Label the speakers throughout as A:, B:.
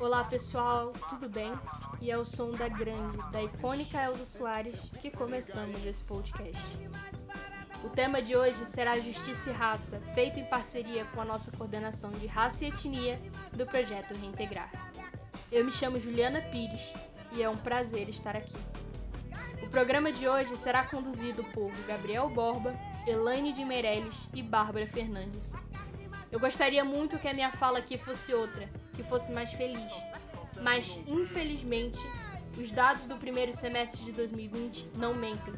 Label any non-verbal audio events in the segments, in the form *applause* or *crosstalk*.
A: Olá pessoal, tudo bem? E é o som da grande, da icônica Elza Soares que começamos esse podcast. O tema de hoje será Justiça e Raça, feito em parceria com a nossa coordenação de raça e etnia do projeto Reintegrar. Eu me chamo Juliana Pires e é um prazer estar aqui. O programa de hoje será conduzido por Gabriel Borba, Elaine de Meirelles e Bárbara Fernandes. Eu gostaria muito que a minha fala aqui fosse outra, que fosse mais feliz. Mas, infelizmente, os dados do primeiro semestre de 2020 não mentem.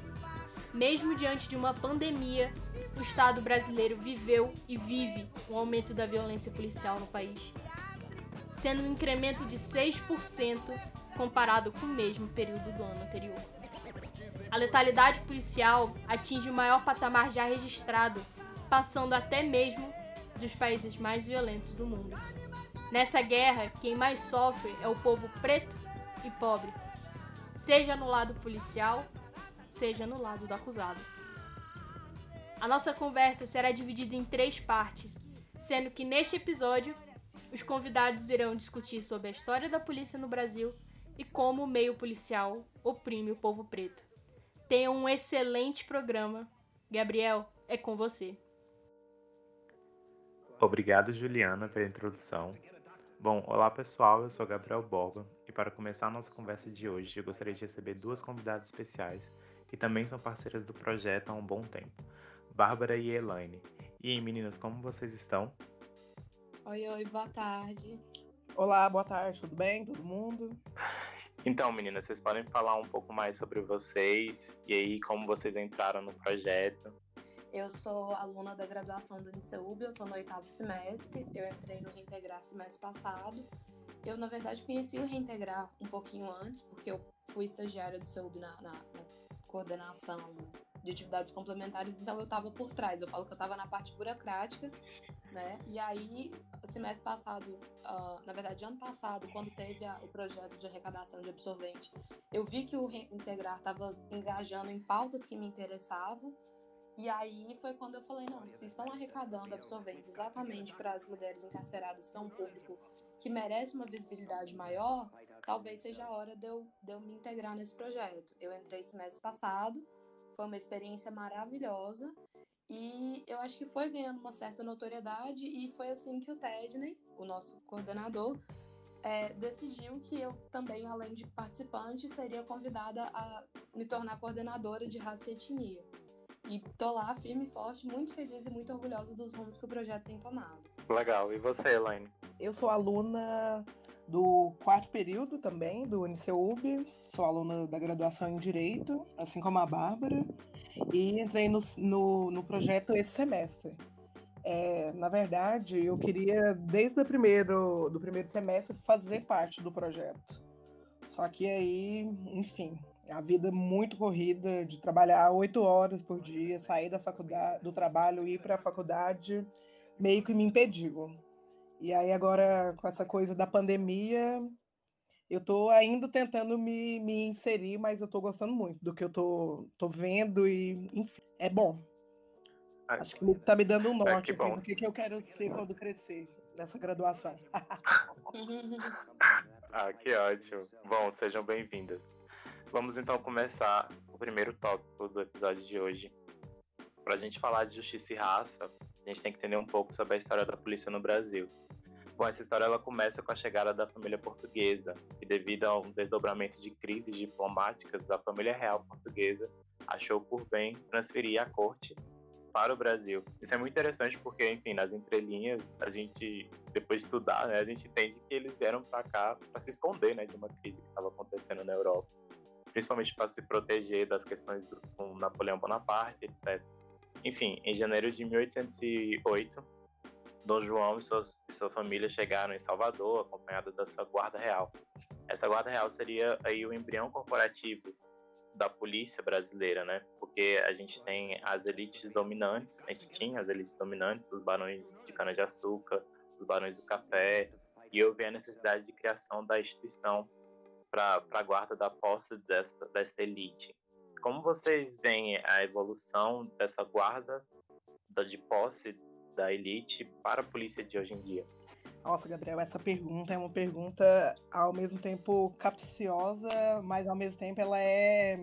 A: Mesmo diante de uma pandemia, o Estado brasileiro viveu e vive um aumento da violência policial no país, sendo um incremento de 6% comparado com o mesmo período do ano anterior. A letalidade policial atinge o maior patamar já registrado, passando até mesmo dos países mais violentos do mundo. Nessa guerra, quem mais sofre é o povo preto e pobre, seja no lado policial seja no lado do acusado. A nossa conversa será dividida em três partes, sendo que neste episódio os convidados irão discutir sobre a história da polícia no Brasil e como o meio policial oprime o povo preto. Tenham um excelente programa. Gabriel, é com você.
B: Obrigado, Juliana, pela introdução. Bom, olá pessoal, eu sou Gabriel Borba e para começar a nossa conversa de hoje eu gostaria de receber duas convidadas especiais que também são parceiras do projeto há um bom tempo, Bárbara e Elaine. E aí, meninas, como vocês estão?
C: Oi, oi, boa tarde.
D: Olá, boa tarde, tudo bem? Todo mundo?
B: Então, meninas, vocês podem falar um pouco mais sobre vocês e aí como vocês entraram no projeto?
C: Eu sou aluna da graduação do Uniceub, eu estou no oitavo semestre. Eu entrei no Reintegrar semestre passado. Eu, na verdade, conheci o Reintegrar um pouquinho antes, porque eu fui estagiária do CEUB na, na, na coordenação de atividades complementares, então eu estava por trás. Eu falo que eu estava na parte burocrática, né? E aí, semestre passado, uh, na verdade, ano passado, quando teve a, o projeto de arrecadação de absorvente, eu vi que o Reintegrar estava engajando em pautas que me interessavam. E aí foi quando eu falei, não, se estão arrecadando absorventes exatamente para as mulheres encarceradas, que é um público que merece uma visibilidade maior, talvez seja a hora de eu, de eu me integrar nesse projeto. Eu entrei semestre passado, foi uma experiência maravilhosa e eu acho que foi ganhando uma certa notoriedade e foi assim que o Tedney, o nosso coordenador, é, decidiu que eu também, além de participante, seria convidada a me tornar coordenadora de raça e etnia. E tô lá firme e forte, muito feliz e muito orgulhosa dos rumos que o projeto tem tomado.
B: Legal. E você, Elaine?
D: Eu sou aluna do quarto período também, do UniceuB. Sou aluna da graduação em Direito, assim como a Bárbara. E entrei no, no, no projeto esse semestre. É, na verdade, eu queria, desde o primeiro, do primeiro semestre, fazer parte do projeto. Só que aí, enfim, a vida muito corrida de trabalhar oito horas por dia, sair da faculdade, do trabalho, ir para a faculdade, meio que me impediu. E aí agora, com essa coisa da pandemia, eu estou ainda tentando me, me inserir, mas eu estou gostando muito do que eu tô, tô vendo e, enfim, é bom. Ah, Acho que está me dando um é, norte é, do que, que eu quero ser quando crescer nessa graduação. *laughs* *laughs*
B: ah, que ótimo. Bom, sejam bem-vindas. Vamos então começar o primeiro tópico do episódio de hoje. Para a gente falar de justiça e raça, a gente tem que entender um pouco sobre a história da polícia no Brasil. Bom, essa história ela começa com a chegada da família portuguesa, e devido a um desdobramento de crises diplomáticas, a família real portuguesa achou por bem transferir a corte para o Brasil. Isso é muito interessante porque, enfim, nas entrelinhas, a gente, depois de estudar, né, a gente entende que eles vieram para cá para se esconder né, de uma crise que estava acontecendo na Europa, principalmente para se proteger das questões do, com Napoleão Bonaparte, etc. Enfim, em janeiro de 1808, Dom João e, suas, e sua família chegaram em Salvador, acompanhados dessa guarda real. Essa guarda real seria aí o embrião corporativo da polícia brasileira, né? Porque a gente tem as elites dominantes, a gente tinha as elites dominantes, os barões de cana-de-açúcar, os barões do café, e houve a necessidade de criação da instituição para a guarda da posse dessa, dessa elite. Como vocês veem a evolução dessa guarda de posse da elite para a polícia de hoje em dia?
D: Nossa, Gabriel, essa pergunta é uma pergunta ao mesmo tempo capciosa, mas ao mesmo tempo ela é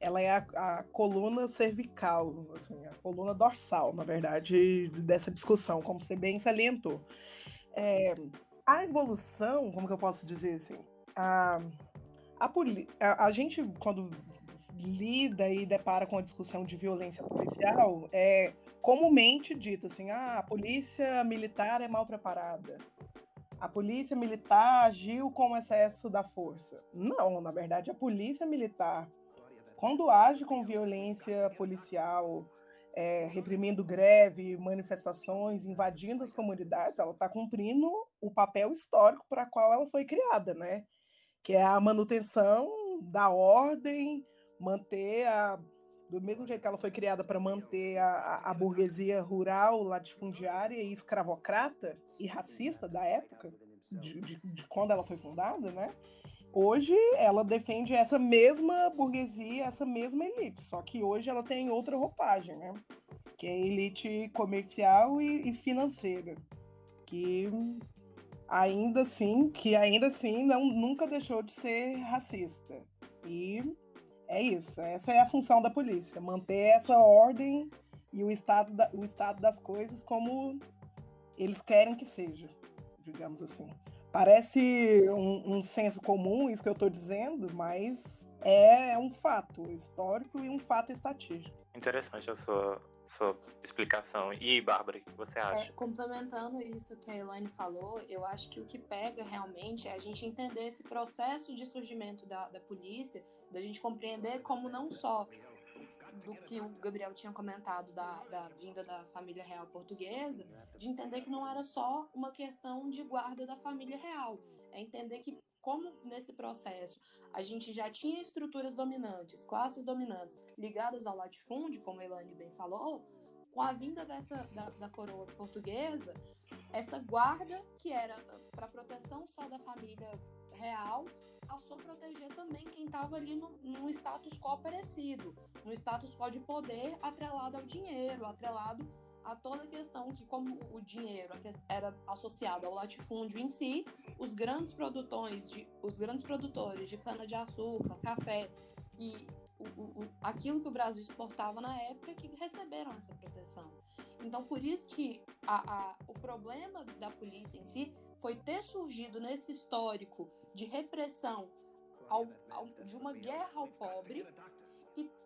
D: ela é a, a, coluna cervical, assim, a coluna dorsal, na verdade, dessa discussão, como você bem salientou. É, a evolução, como que eu posso dizer assim, a, a, a, a gente, quando lida e depara com a discussão de violência policial, é comumente dito assim, ah, a polícia militar é mal preparada. A polícia militar agiu com excesso da força. Não, na verdade, a polícia militar quando age com violência policial, é, reprimindo greve, manifestações, invadindo as comunidades, ela está cumprindo o papel histórico para qual ela foi criada, né? Que é a manutenção da ordem, manter a do mesmo jeito que ela foi criada para manter a, a, burguesia rural, latifundiária e escravocrata e racista da época, de, de, de quando ela foi fundada, né? Hoje ela defende essa mesma burguesia, essa mesma elite, só que hoje ela tem outra roupagem, né? Que é elite comercial e, e financeira, que ainda assim, que ainda assim não, nunca deixou de ser racista. E é isso, essa é a função da polícia, manter essa ordem e o estado, da, o estado das coisas como eles querem que seja, digamos assim. Parece um, um senso comum isso que eu estou dizendo, mas é um fato histórico e um fato estatístico.
B: Interessante a sua, sua explicação. E, Bárbara, o que você acha?
C: É, complementando isso que a Elaine falou, eu acho que o que pega realmente é a gente entender esse processo de surgimento da, da polícia, da gente compreender como não só do que o Gabriel tinha comentado da, da vinda da família real portuguesa, de entender que não era só uma questão de guarda da família real, é entender que como nesse processo a gente já tinha estruturas dominantes, classes dominantes ligadas ao latifúndio, como a Elane bem falou, com a vinda dessa da, da coroa portuguesa, essa guarda que era para proteção só da família real passou a proteger também quem estava ali no, no status quo parecido, no status quo de poder atrelado ao dinheiro, atrelado a toda a questão que, como o dinheiro era associado ao latifúndio em si, os grandes produtores de, os grandes produtores de cana-de-açúcar, café e o, o, aquilo que o Brasil exportava na época que receberam essa proteção. Então, por isso que a, a, o problema da polícia em si foi ter surgido nesse histórico de repressão ao, ao, de uma guerra ao pobre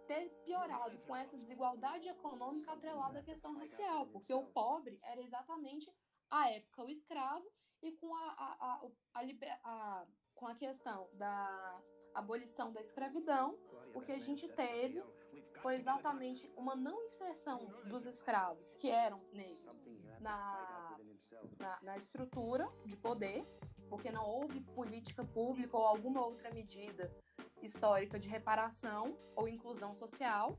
C: ter piorado com essa desigualdade econômica atrelada à questão racial, porque o pobre era exatamente a época o escravo e com a, a, a, a, com a questão da abolição da escravidão, o que a gente teve foi exatamente uma não inserção dos escravos, que eram negros, na, na, na estrutura de poder, porque não houve política pública ou alguma outra medida histórica de reparação ou inclusão social.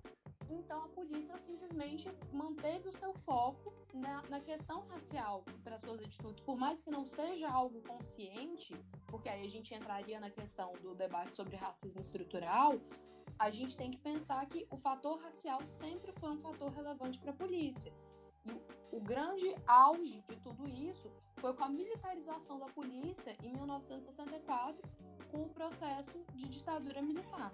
C: Então a polícia simplesmente manteve o seu foco na, na questão racial para suas atitudes, por mais que não seja algo consciente, porque aí a gente entraria na questão do debate sobre racismo estrutural, a gente tem que pensar que o fator racial sempre foi um fator relevante para a polícia. E o grande auge de tudo isso foi com a militarização da polícia em 1964, com o processo de ditadura militar.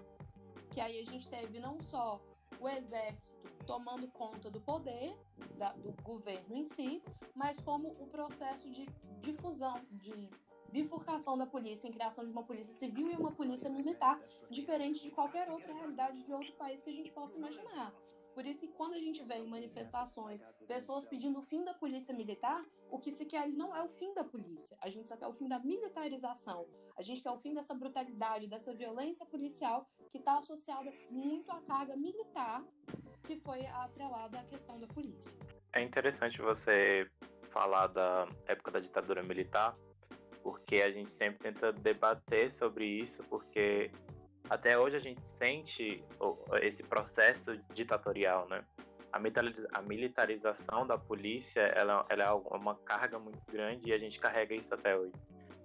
C: Que aí a gente teve não só o exército tomando conta do poder da, do governo em si, mas como o processo de difusão, de bifurcação da polícia em criação de uma polícia civil e uma polícia militar, diferente de qualquer outra realidade de outro país que a gente possa imaginar. Por isso que quando a gente vê em manifestações pessoas pedindo o fim da polícia militar, o que se quer não é o fim da polícia. A gente só quer o fim da militarização. A gente quer o fim dessa brutalidade, dessa violência policial que está associada muito à carga militar que foi atrelada à questão da polícia.
B: É interessante você falar da época da ditadura militar, porque a gente sempre tenta debater sobre isso, porque até hoje a gente sente esse processo ditatorial, né? A militarização da polícia, ela, ela é uma carga muito grande e a gente carrega isso até hoje.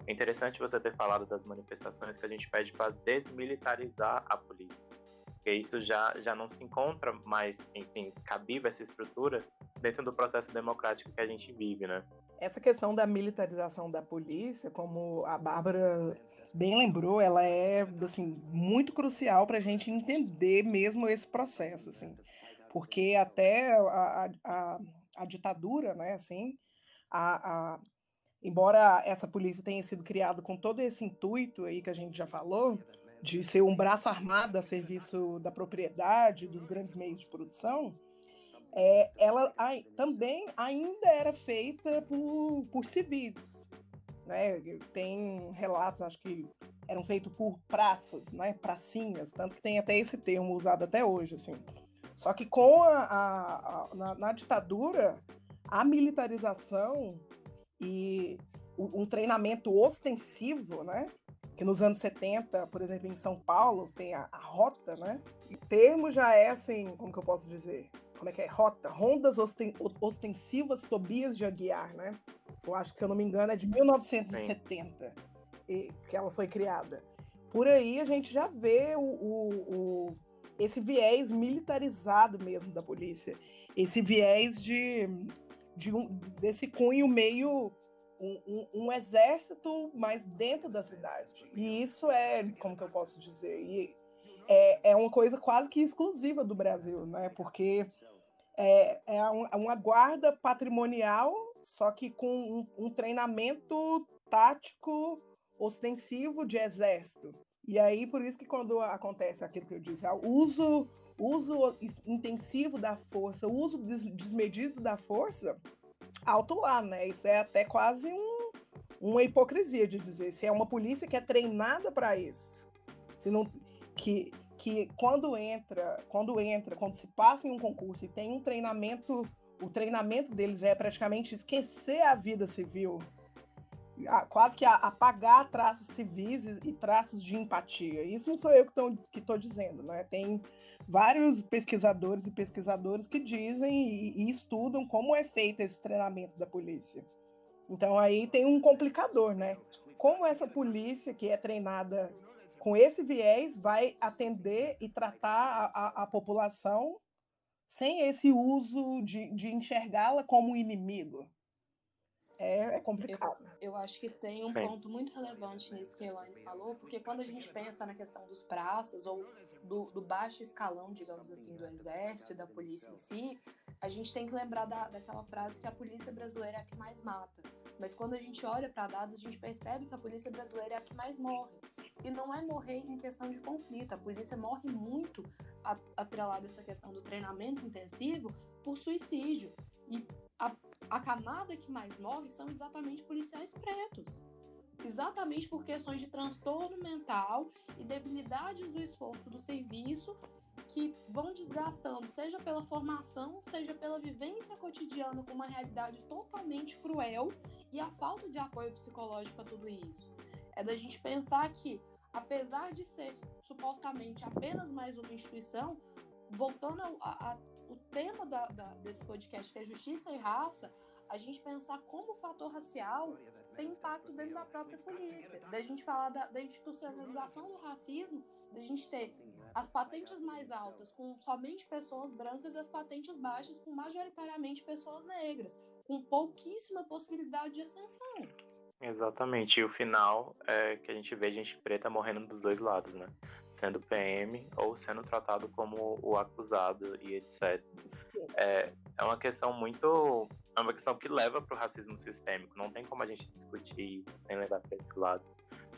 B: É interessante você ter falado das manifestações que a gente pede para desmilitarizar a polícia, porque isso já, já não se encontra mais, enfim, cabível essa estrutura dentro do processo democrático que a gente vive, né?
D: essa questão da militarização da polícia, como a Bárbara bem lembrou, ela é assim muito crucial para a gente entender mesmo esse processo, assim, porque até a, a, a ditadura, né, assim, a, a, embora essa polícia tenha sido criada com todo esse intuito aí que a gente já falou, de ser um braço armado a serviço da propriedade, dos grandes meios de produção, é, ela ai, também ainda era feita por, por civis, né? Tem relatos, acho que eram feitos por praças, né? Pracinhas, tanto que tem até esse termo usado até hoje, assim. Só que com a, a, a na, na, ditadura, a militarização e um treinamento ostensivo, né? Que nos anos 70, por exemplo, em São Paulo, tem a, a rota, né? O termo já é assim, como que eu posso dizer? Como é que é? Rota, rondas osten, ostensivas Tobias de Aguiar, né? Eu acho que se eu não me engano é de 1970 e, que ela foi criada. Por aí a gente já vê o, o, o, esse viés militarizado mesmo da polícia, esse viés de, de um, desse cunho meio um, um, um, exército mais dentro da cidade. E isso é, como que eu posso dizer, e é, é uma coisa quase que exclusiva do Brasil, né? Porque é, é uma guarda patrimonial só que com um, um treinamento tático ostensivo de exército. E aí, por isso que quando acontece aquilo que eu disse, o uso, uso intensivo da força, o uso des desmedido da força, alto lá, né? Isso é até quase um, uma hipocrisia de dizer. Se é uma polícia que é treinada para isso, se não, que, que quando entra, quando entra, quando se passa em um concurso e tem um treinamento o treinamento deles é praticamente esquecer a vida civil, quase que apagar traços civis e traços de empatia. Isso não sou eu que estou dizendo, né? Tem vários pesquisadores e pesquisadoras que dizem e, e estudam como é feito esse treinamento da polícia. Então aí tem um complicador, né? Como essa polícia que é treinada com esse viés vai atender e tratar a, a, a população sem esse uso de, de enxergá-la como inimigo. É, é complicado.
C: Eu, eu, acho que tem um Sim. ponto muito relevante nisso que a Elaine falou, porque quando a gente pensa na questão dos praças ou do, do, baixo escalão, digamos assim, do exército e da polícia em si, a gente tem que lembrar da, daquela frase que a polícia brasileira é a que mais mata. Mas quando a gente olha para dados, a gente percebe que a polícia brasileira é a que mais morre. E não é morrer em questão de conflito. A polícia morre muito atrelada a essa questão do treinamento intensivo por suicídio. E a, a camada que mais morre são exatamente policiais pretos. Exatamente por questões de transtorno mental e debilidades do esforço do serviço que vão desgastando, seja pela formação, seja pela vivência cotidiana com uma realidade totalmente cruel e a falta de apoio psicológico a tudo isso. É da gente pensar que apesar de ser supostamente apenas mais uma instituição, voltando ao a, a, o tema da, da, desse podcast, que é justiça e raça, a gente pensar como o fator racial tem impacto dentro da própria polícia, da gente falar da, da institucionalização do racismo, da gente ter as patentes mais altas com somente pessoas brancas e as patentes baixas com majoritariamente pessoas negras, com pouquíssima possibilidade de ascensão.
B: Exatamente. E o final é que a gente vê gente preta morrendo dos dois lados, né? Sendo PM ou sendo tratado como o acusado e etc. É, é uma questão muito. É uma questão que leva para o racismo sistêmico. Não tem como a gente discutir sem levar para esse lado.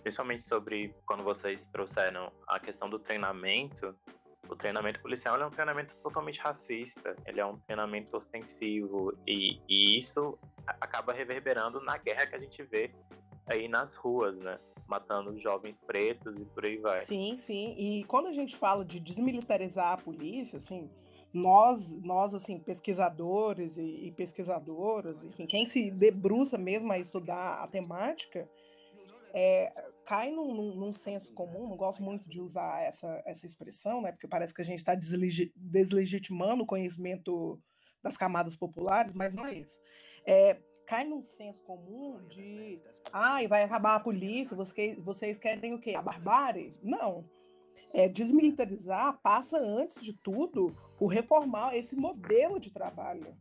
B: Principalmente sobre quando vocês trouxeram a questão do treinamento o treinamento policial é um treinamento totalmente racista, ele é um treinamento ostensivo e, e isso acaba reverberando na guerra que a gente vê aí nas ruas, né? Matando jovens pretos e por aí vai.
D: Sim, sim. E quando a gente fala de desmilitarizar a polícia, assim, nós, nós assim, pesquisadores e, e pesquisadoras, enfim, quem se debruça mesmo a estudar a temática, é, cai num, num, num, senso comum, não gosto muito de usar essa, essa expressão, né, porque parece que a gente está deslegitimando o conhecimento das camadas populares, mas não é isso. É, cai num senso comum de, ai, ah, vai acabar a polícia, vocês, vocês querem o quê? A barbárie? Não. É, desmilitarizar passa, antes de tudo, por reformar esse modelo de trabalho.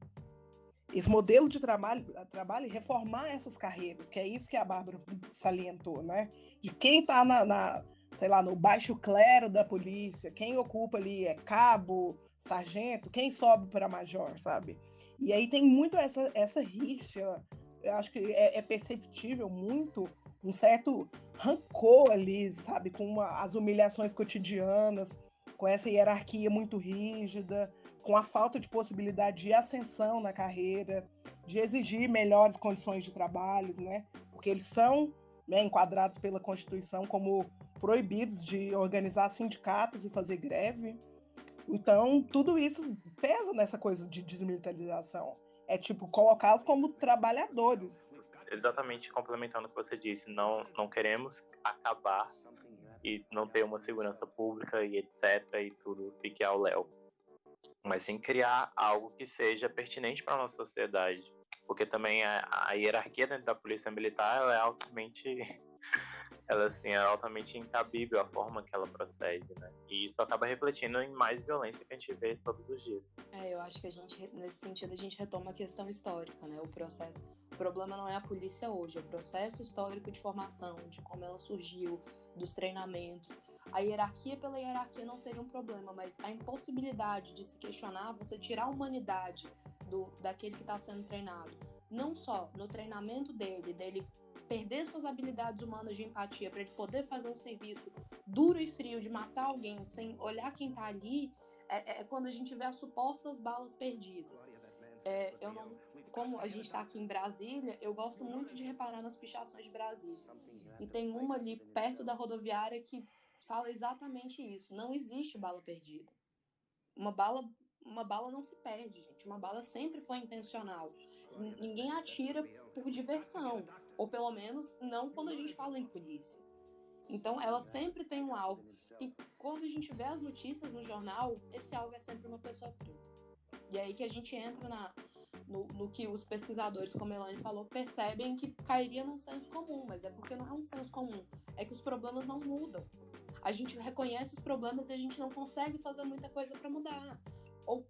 D: esse modelo de trabalho, trabalho e reformar essas carreiras, que é isso que a Bárbara salientou, né? De quem está na, na, sei lá, no baixo clero da polícia, quem ocupa ali é cabo, sargento, quem sobe para major, sabe? E aí tem muito essa, essa rixa, eu acho que é, é perceptível muito um certo rancor ali, sabe, com uma, as humilhações cotidianas, com essa hierarquia muito rígida, com a falta de possibilidade de ascensão na carreira, de exigir melhores condições de trabalho, né? Porque eles são né, enquadrados pela Constituição como proibidos de organizar sindicatos e fazer greve. Então, tudo isso pesa nessa coisa de desmilitarização. É tipo colocá-los como trabalhadores.
B: Exatamente complementando o que você disse, não, não queremos acabar e não ter uma segurança pública e etc. e tudo fique ao léu mas sim criar algo que seja pertinente para a nossa sociedade. Porque também a, a, hierarquia dentro da polícia militar é altamente *laughs* ela assim é altamente incabível a forma que ela procede, né? E isso acaba refletindo em mais violência que a gente vê todos os dias.
C: É, eu acho que a gente nesse sentido a gente retoma a questão histórica, né? O processo, o problema não é a polícia hoje, é o processo histórico de formação, de como ela surgiu, dos treinamentos. A hierarquia pela hierarquia não seria um problema, mas a impossibilidade de se questionar, você tirar a humanidade do daquele que está sendo treinado, não só no treinamento dele, dele perder suas habilidades humanas de empatia para ele poder fazer um serviço duro e frio de matar alguém sem olhar quem está ali, é, é, é, quando a gente vê as supostas balas perdidas. É, eu não, como a gente está aqui em Brasília, eu gosto muito de reparar nas pichações de Brasília. E tem uma ali perto da rodoviária que fala exatamente isso. Não existe bala perdida. Uma bala, uma bala não se perde, gente. Uma bala sempre foi intencional. Ninguém atira por diversão ou pelo menos não quando a gente fala em polícia. Então ela sempre tem um alvo. E quando a gente vê as notícias no jornal, esse alvo é sempre uma pessoa preta. E aí que a gente entra na, no, no, que os pesquisadores, como a Elane falou, percebem que cairia num senso comum, mas é porque não é um senso comum, é que os problemas não mudam. A gente reconhece os problemas e a gente não consegue fazer muita coisa para mudar. Ou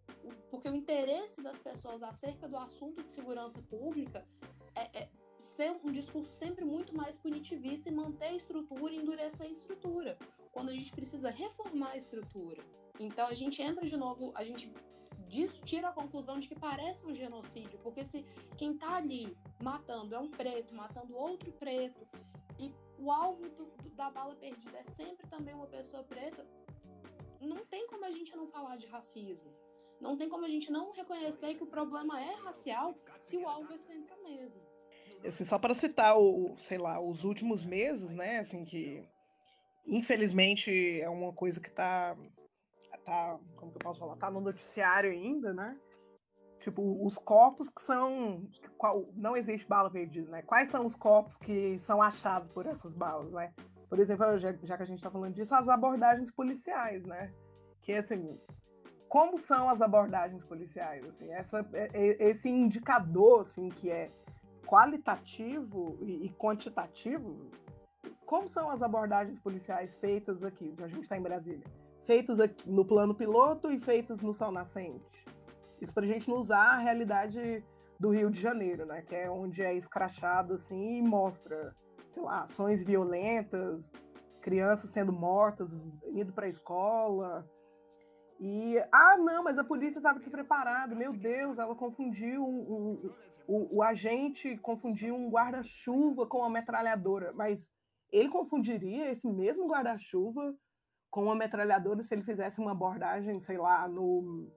C: porque o interesse das pessoas acerca do assunto de segurança pública é, é ser um discurso sempre muito mais punitivista e manter a estrutura e endurecer a estrutura, quando a gente precisa reformar a estrutura. Então a gente entra de novo, a gente disso tira a conclusão de que parece um genocídio, porque se quem tá ali matando é um preto, matando outro preto, e o alvo do, da bala perdida é sempre também uma pessoa preta, não tem como a gente não falar de racismo. Não tem como a gente não reconhecer que o problema é racial se o alvo é sempre o mesmo
D: assim, só para citar o, sei lá, os últimos meses, né, assim que infelizmente é uma coisa que tá tá, como que eu posso falar, tá no noticiário ainda, né? Tipo, os corpos que são qual, não existe bala perdida, né? Quais são os corpos que são achados por essas balas, né? Por exemplo, já, já que a gente está falando disso, as abordagens policiais, né? Que assim, como são as abordagens policiais, assim, essa, é, é, esse indicador, assim, que é qualitativo e, quantitativo, como são as abordagens policiais feitas aqui, a gente está em Brasília? Feitas aqui no plano piloto e feitas no sol nascente. Isso para a gente não usar a realidade do Rio de Janeiro, né? Que é onde é escrachado assim e mostra, sei lá, ações violentas, crianças sendo mortas, indo para a escola. E, ah, não, mas a polícia estava despreparada, meu Deus, ela confundiu um, um, o, o agente confundiu um guarda-chuva com uma metralhadora, mas ele confundiria esse mesmo guarda-chuva com uma metralhadora se ele fizesse uma abordagem, sei lá, no,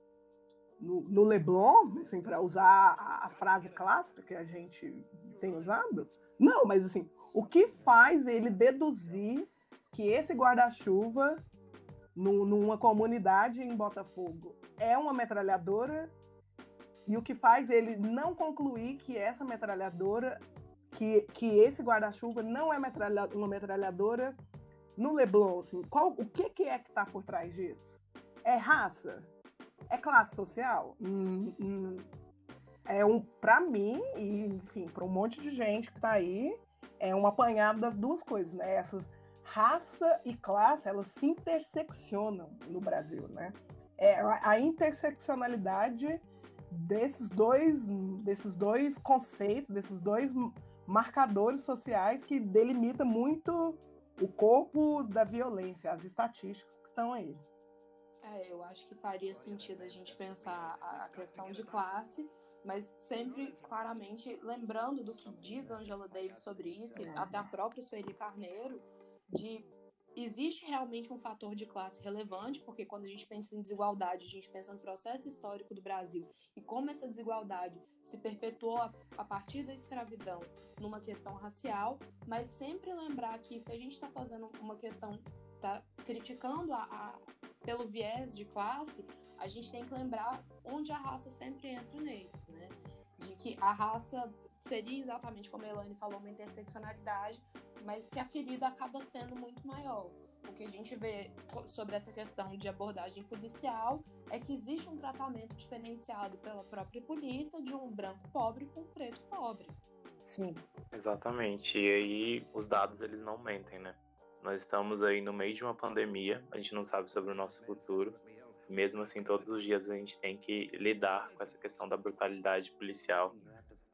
D: no, no Leblon, assim, para usar a, a, frase clássica que a gente tem usado? Não, mas assim, o que faz ele deduzir que esse guarda-chuva numa comunidade em Botafogo é uma metralhadora e o que faz ele não concluir que essa metralhadora, que, que esse guarda-chuva não é metralha, uma metralhadora no Leblon, assim, qual, o que, que é que está por trás disso? É raça? É classe social? Hum, hum, é um, para mim e enfim, para um monte de gente que está aí, é um apanhado das duas coisas, né? Essas raça e classe, elas se interseccionam no Brasil, né? É, a interseccionalidade desses dois, desses dois conceitos, desses dois marcadores sociais que delimitam muito o corpo da violência, as estatísticas que estão aí.
C: É, eu acho que faria sentido a gente pensar a questão de classe, mas sempre claramente lembrando do que diz Angela Davis sobre isso, até a própria Sueli Carneiro, de existe realmente um fator de classe relevante, porque quando a gente pensa em desigualdade, a gente pensa no processo histórico do Brasil e como essa desigualdade se perpetuou a, partir da escravidão numa questão racial, mas sempre lembrar que se a gente está fazendo uma questão, está criticando a, a, pelo viés de classe, a gente tem que lembrar onde a raça sempre entra neles, né? De que a raça seria exatamente como a Elaine falou, uma interseccionalidade, mas que a ferida acaba sendo muito maior. O que a gente vê sobre essa questão de abordagem policial é que existe um tratamento diferenciado pela própria polícia de um branco pobre com um preto pobre.
D: Sim.
B: Exatamente. E aí os dados eles não mentem, né? Nós estamos aí no meio de uma pandemia, a gente não sabe sobre o nosso futuro. Mesmo assim, todos os dias a gente tem que lidar com essa questão da brutalidade policial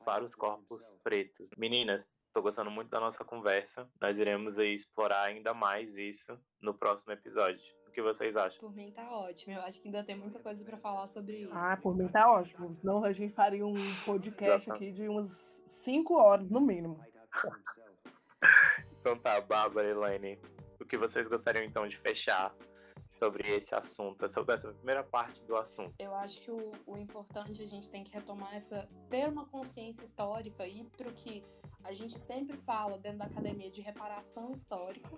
B: para os corpos pretos. Meninas, estou gostando muito da nossa conversa. Nós iremos aí explorar ainda mais isso no próximo episódio. O que vocês acham?
C: Por mim tá ótimo. Eu acho que ainda tem muita coisa para falar sobre isso.
D: Ah, por mim tá ótimo. Senão a gente faria um podcast Exatamente. aqui de umas 5 horas no mínimo. *laughs*
B: tá, Bárbara Elaine. O que vocês gostariam então de fechar sobre esse assunto, sobre essa primeira parte do assunto?
C: Eu acho que o, o importante a gente tem que retomar essa ter uma consciência histórica e para o que a gente sempre fala dentro da academia de reparação histórica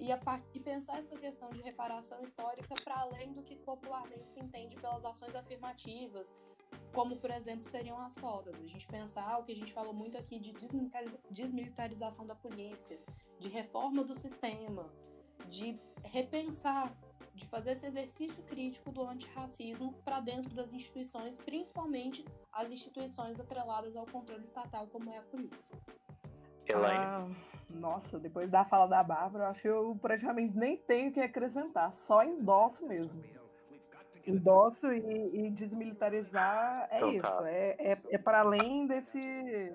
C: e, a, e pensar essa questão de reparação histórica para além do que popularmente se entende pelas ações afirmativas, como por exemplo seriam as cotas. A gente pensar o que a gente falou muito aqui de desmilitarização da polícia, de reforma do sistema, de repensar de fazer esse exercício crítico do antirracismo para dentro das instituições, principalmente as instituições atreladas ao controle estatal, como é a polícia.
D: Ah, nossa, depois da fala da Bárbara, acho que eu praticamente nem tenho o que acrescentar, só endosso mesmo. Endosso e, e desmilitarizar é então, isso, tá. é, é, é para além desse,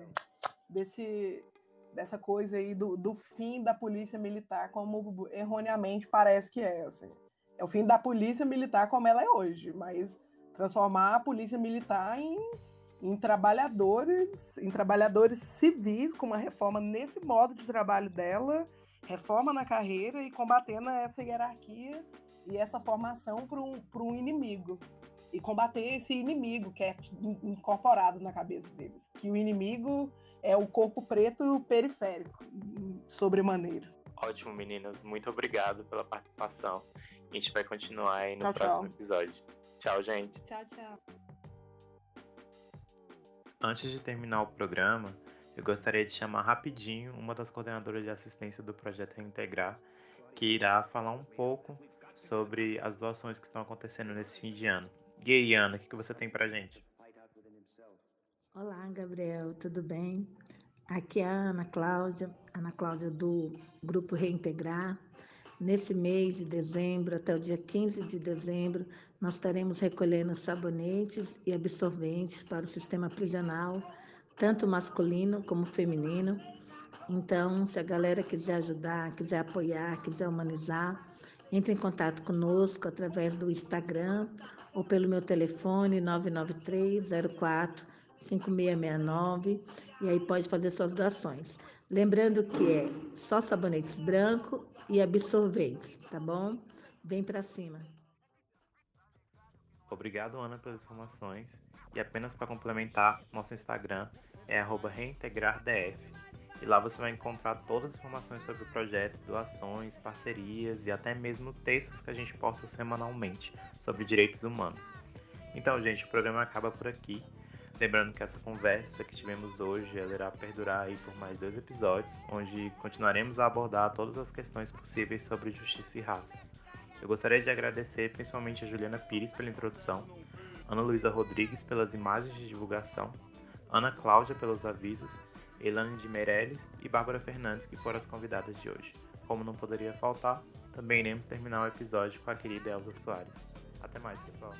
D: desse, dessa coisa aí do, do fim da polícia militar, como erroneamente parece que é. Assim. É o fim da polícia militar como ela é hoje, mas transformar a polícia militar em, em trabalhadores, em trabalhadores civis, com uma reforma nesse modo de trabalho dela, reforma na carreira e combatendo essa hierarquia e essa formação para um, um inimigo. E combater esse inimigo que é incorporado na cabeça deles. Que o inimigo é o corpo preto periférico, sobremaneira.
B: Ótimo, meninas. Muito obrigado pela participação. A gente vai continuar aí no tchau, próximo tchau. episódio. Tchau, gente.
C: Tchau, tchau.
B: Antes de terminar o programa, eu gostaria de chamar rapidinho uma das coordenadoras de assistência do projeto Reintegrar, que irá falar um pouco sobre as doações que estão acontecendo nesse fim de ano. E aí, Ana, o que você tem pra gente?
E: Olá, Gabriel, tudo bem? Aqui é a Ana Cláudia, Ana Cláudia do Grupo Reintegrar. Nesse mês de dezembro, até o dia 15 de dezembro, nós estaremos recolhendo sabonetes e absorventes para o sistema prisional, tanto masculino como feminino. Então, se a galera quiser ajudar, quiser apoiar, quiser humanizar, entre em contato conosco através do Instagram ou pelo meu telefone 993 04 5669 e aí pode fazer suas doações. Lembrando que é só sabonetes branco e absorventes, tá bom? Vem para cima.
B: Obrigado, Ana, pelas informações. E apenas para complementar, nosso Instagram é reintegrardf. E lá você vai encontrar todas as informações sobre o projeto, doações, parcerias e até mesmo textos que a gente posta semanalmente sobre direitos humanos. Então, gente, o programa acaba por aqui. Lembrando que essa conversa que tivemos hoje ela irá perdurar aí por mais dois episódios, onde continuaremos a abordar todas as questões possíveis sobre justiça e raça. Eu gostaria de agradecer principalmente a Juliana Pires pela introdução, Ana Luísa Rodrigues pelas imagens de divulgação, Ana Cláudia pelos avisos, Elane de Meirelles e Bárbara Fernandes que foram as convidadas de hoje. Como não poderia faltar, também iremos terminar o episódio com a querida Elza Soares. Até mais, pessoal.